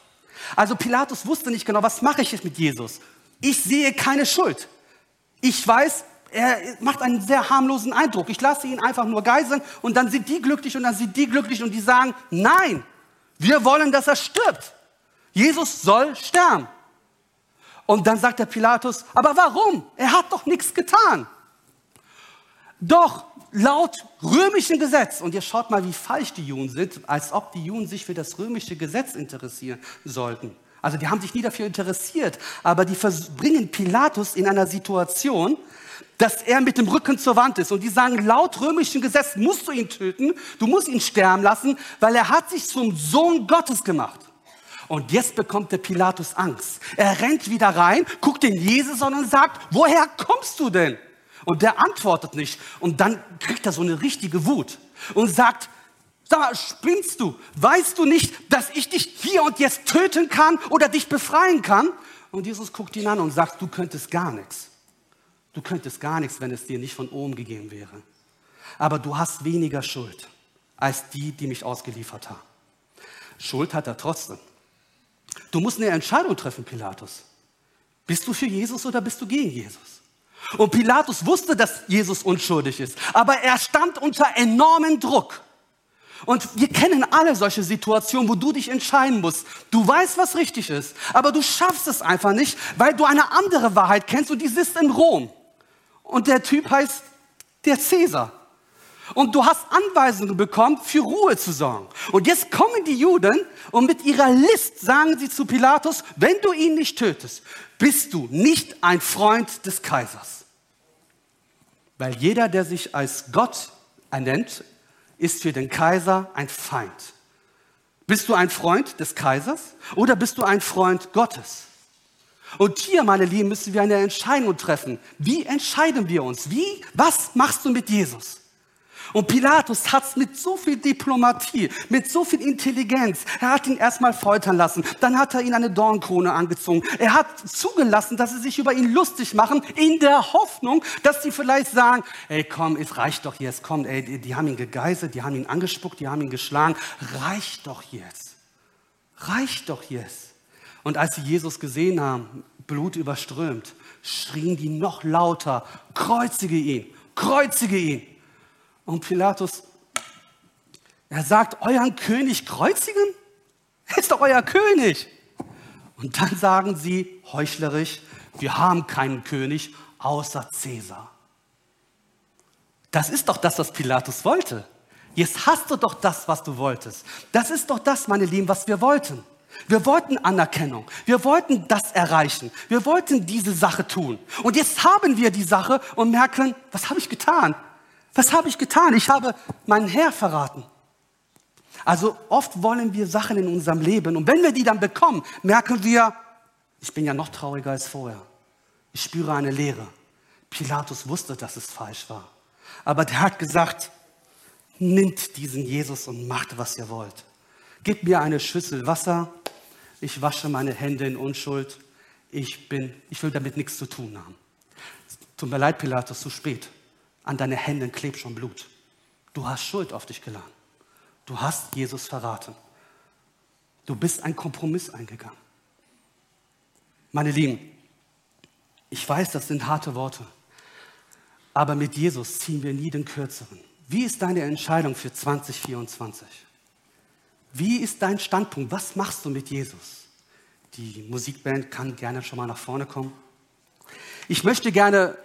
Also Pilatus wusste nicht genau, was mache ich jetzt mit Jesus? Ich sehe keine Schuld. Ich weiß, er macht einen sehr harmlosen Eindruck. Ich lasse ihn einfach nur geiseln und dann sind die glücklich und dann sind die glücklich und die sagen, nein, wir wollen, dass er stirbt. Jesus soll sterben. Und dann sagt der Pilatus, aber warum? Er hat doch nichts getan. Doch laut römischen Gesetz, und ihr schaut mal, wie falsch die Juden sind, als ob die Juden sich für das römische Gesetz interessieren sollten. Also die haben sich nie dafür interessiert, aber die bringen Pilatus in einer Situation, dass er mit dem Rücken zur Wand ist. Und die sagen, laut römischem Gesetz musst du ihn töten, du musst ihn sterben lassen, weil er hat sich zum Sohn Gottes gemacht. Und jetzt bekommt der Pilatus Angst. Er rennt wieder rein, guckt den Jesus an und sagt, woher kommst du denn? Und der antwortet nicht. Und dann kriegt er so eine richtige Wut und sagt, da spinnst du? Weißt du nicht, dass ich dich hier und jetzt töten kann oder dich befreien kann? Und Jesus guckt ihn an und sagt, du könntest gar nichts. Du könntest gar nichts, wenn es dir nicht von oben gegeben wäre. Aber du hast weniger Schuld als die, die mich ausgeliefert haben. Schuld hat er trotzdem. Du musst eine Entscheidung treffen, Pilatus. Bist du für Jesus oder bist du gegen Jesus? Und Pilatus wusste, dass Jesus unschuldig ist, aber er stand unter enormem Druck. Und wir kennen alle solche Situationen, wo du dich entscheiden musst. Du weißt, was richtig ist, aber du schaffst es einfach nicht, weil du eine andere Wahrheit kennst und die sitzt in Rom. Und der Typ heißt der Cäsar. Und du hast Anweisungen bekommen, für Ruhe zu sorgen. Und jetzt kommen die Juden und mit ihrer List sagen sie zu Pilatus, wenn du ihn nicht tötest, bist du nicht ein Freund des Kaisers. Weil jeder, der sich als Gott ernennt, ist für den Kaiser ein Feind. Bist du ein Freund des Kaisers oder bist du ein Freund Gottes? Und hier, meine Lieben, müssen wir eine Entscheidung treffen. Wie entscheiden wir uns? Wie? Was machst du mit Jesus? Und Pilatus hat es mit so viel Diplomatie, mit so viel Intelligenz. Er hat ihn erstmal foltern lassen, dann hat er ihn eine Dornkrone angezogen. Er hat zugelassen, dass sie sich über ihn lustig machen, in der Hoffnung, dass sie vielleicht sagen, ey komm, es reicht doch jetzt, komm, ey, die, die haben ihn gegeißelt, die haben ihn angespuckt, die haben ihn geschlagen, reicht doch jetzt. Reicht doch jetzt. Und als sie Jesus gesehen haben, Blut überströmt, schrien die noch lauter, kreuzige ihn, kreuzige ihn. Und Pilatus, er sagt, euren König kreuzigen? Er ist doch euer König. Und dann sagen sie heuchlerisch, wir haben keinen König außer Cäsar. Das ist doch das, was Pilatus wollte. Jetzt hast du doch das, was du wolltest. Das ist doch das, meine Lieben, was wir wollten. Wir wollten Anerkennung. Wir wollten das erreichen. Wir wollten diese Sache tun. Und jetzt haben wir die Sache und merken, was habe ich getan? Was habe ich getan? Ich habe meinen Herr verraten. Also oft wollen wir Sachen in unserem Leben und wenn wir die dann bekommen, merken wir, ich bin ja noch trauriger als vorher. Ich spüre eine Leere. Pilatus wusste, dass es falsch war. Aber der hat gesagt, nimmt diesen Jesus und macht, was ihr wollt. Gib mir eine Schüssel Wasser, ich wasche meine Hände in Unschuld, ich, bin, ich will damit nichts zu tun haben. Tut mir leid, Pilatus, zu spät. An deinen Händen klebt schon Blut. Du hast Schuld auf dich geladen. Du hast Jesus verraten. Du bist einen Kompromiss eingegangen. Meine Lieben, ich weiß, das sind harte Worte, aber mit Jesus ziehen wir nie den Kürzeren. Wie ist deine Entscheidung für 2024? Wie ist dein Standpunkt? Was machst du mit Jesus? Die Musikband kann gerne schon mal nach vorne kommen. Ich möchte gerne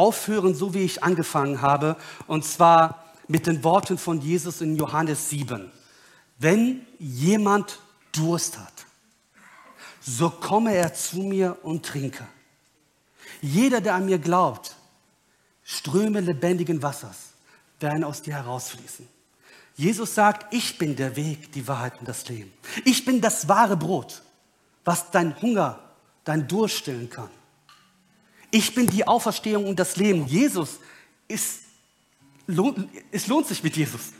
aufhören, so wie ich angefangen habe, und zwar mit den Worten von Jesus in Johannes 7. Wenn jemand Durst hat, so komme er zu mir und trinke. Jeder, der an mir glaubt, Ströme lebendigen Wassers werden aus dir herausfließen. Jesus sagt, ich bin der Weg, die Wahrheit und das Leben. Ich bin das wahre Brot, was dein Hunger, dein Durst stillen kann. Ich bin die Auferstehung und das Leben. Jesus ist, es lohnt sich mit Jesus.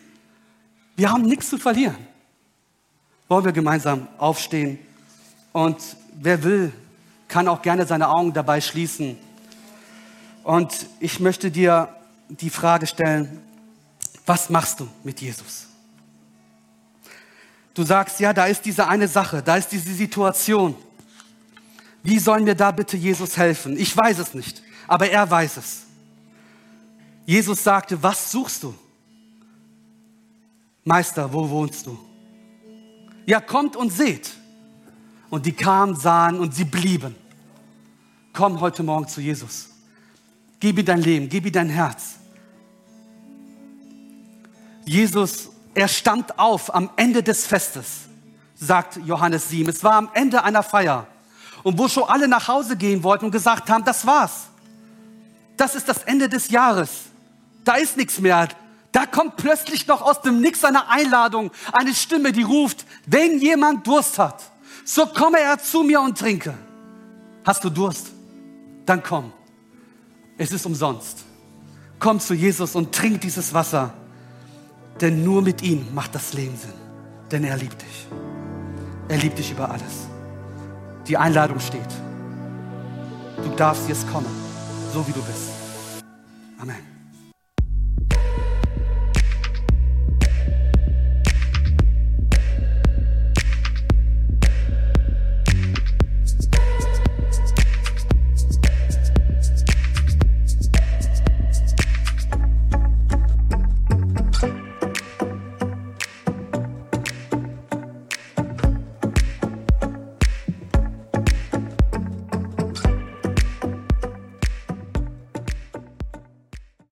Wir haben nichts zu verlieren. Wollen wir gemeinsam aufstehen? Und wer will, kann auch gerne seine Augen dabei schließen. Und ich möchte dir die Frage stellen, was machst du mit Jesus? Du sagst, ja, da ist diese eine Sache, da ist diese Situation. Wie soll mir da bitte Jesus helfen? Ich weiß es nicht, aber er weiß es. Jesus sagte, was suchst du? Meister, wo wohnst du? Ja, kommt und seht. Und die kamen, sahen und sie blieben. Komm heute Morgen zu Jesus. Gib ihm dein Leben, gib ihm dein Herz. Jesus, er stand auf am Ende des Festes, sagt Johannes 7. Es war am Ende einer Feier. Und wo schon alle nach Hause gehen wollten und gesagt haben, das war's. Das ist das Ende des Jahres. Da ist nichts mehr. Da kommt plötzlich noch aus dem Nix eine Einladung, eine Stimme, die ruft, wenn jemand Durst hat, so komme er zu mir und trinke. Hast du Durst? Dann komm. Es ist umsonst. Komm zu Jesus und trink dieses Wasser, denn nur mit ihm macht das Leben Sinn. Denn er liebt dich. Er liebt dich über alles. Die Einladung steht. Du darfst jetzt kommen, so wie du bist. Amen.